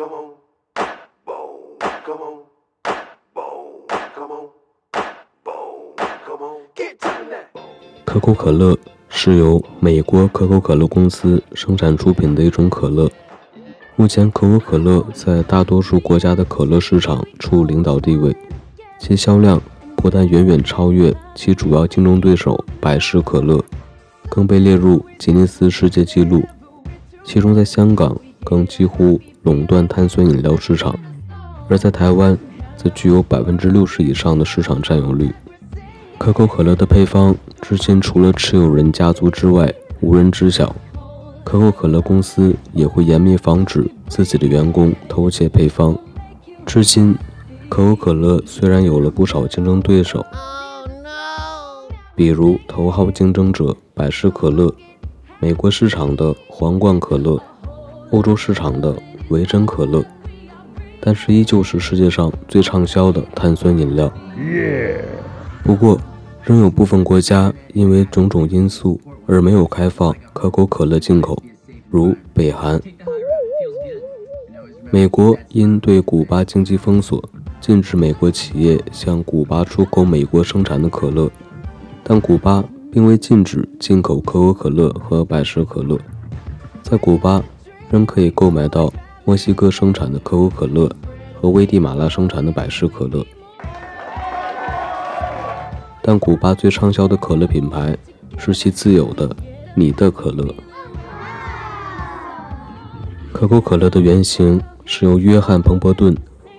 come on, boom, come on, boom, come on, boom, come on, get to that. 可口可乐是由美国可口可乐公司生产出品的一种可乐。目前，可口可乐在大多数国家的可乐市场处领导地位，其销量不但远远超越其主要竞争对手百事可乐，更被列入吉尼斯世界纪录。其中，在香港更几乎垄断碳酸饮料市场，而在台湾则具有百分之六十以上的市场占有率。可口可乐的配方至今除了持有人家族之外，无人知晓。可口可乐公司也会严密防止自己的员工偷窃配方。至今，可口可乐虽然有了不少竞争对手，比如头号竞争者百事可乐、美国市场的皇冠可乐、欧洲市场的维珍可乐，但是依旧是世界上最畅销的碳酸饮料。不过，仍有部分国家因为种种因素。而没有开放可口可乐进口，如北韩。美国因对古巴经济封锁，禁止美国企业向古巴出口美国生产的可乐，但古巴并未禁止进口可口可乐和百事可乐。在古巴，仍可以购买到墨西哥生产的可口可乐和危地马拉生产的百事可乐。但古巴最畅销的可乐品牌。是其自有的你的可乐。可口可乐的原型是由约翰·彭伯顿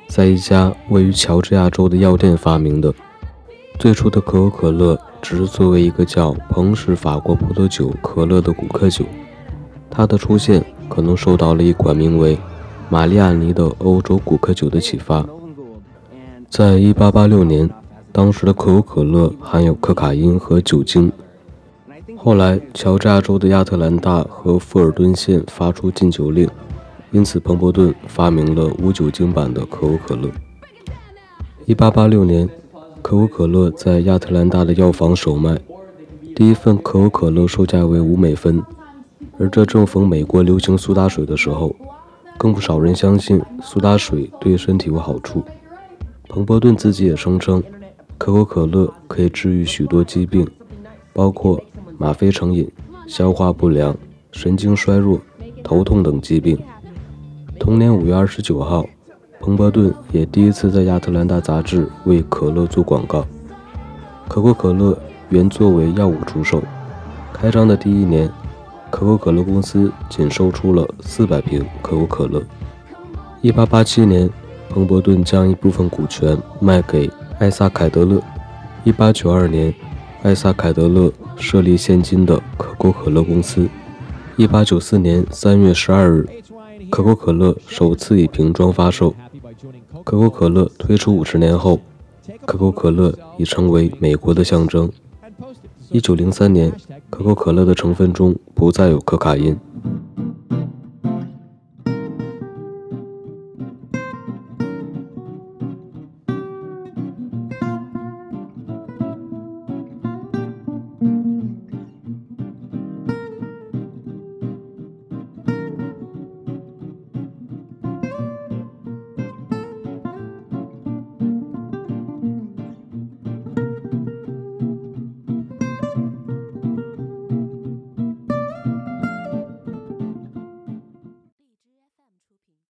在一家位于乔治亚州的药店发明的。最初的可口可乐只是作为一个叫彭氏法国葡萄酒可乐的古柯酒。它的出现可能受到了一款名为玛丽亚尼的欧洲古克酒的启发。在1886年，当时的可口可乐含有可卡因和酒精。后来，乔治亚州的亚特兰大和富尔顿县发出禁酒令，因此彭伯顿发明了无酒精版的可口可乐。1886年，可口可乐在亚特兰大的药房首卖，第一份可口可乐售价为五美分，而这正逢美国流行苏打水的时候，更不少人相信苏打水对身体有好处。彭伯顿自己也声称，可口可乐可以治愈许多疾病，包括。吗啡成瘾、消化不良、神经衰弱、头痛等疾病。同年五月二十九号，彭伯顿也第一次在亚特兰大杂志为可乐做广告。可口可乐原作为药物出售，开张的第一年，可口可乐公司仅售出了四百瓶可口可乐。一八八七年，彭伯顿将一部分股权卖给艾萨凯德勒。一八九二年，艾萨凯德勒。设立现今的可口可乐公司。一八九四年三月十二日，可口可乐首次以瓶装发售。可口可乐推出五十年后，可口可乐已成为美国的象征。一九零三年，可口可乐的成分中不再有可卡因。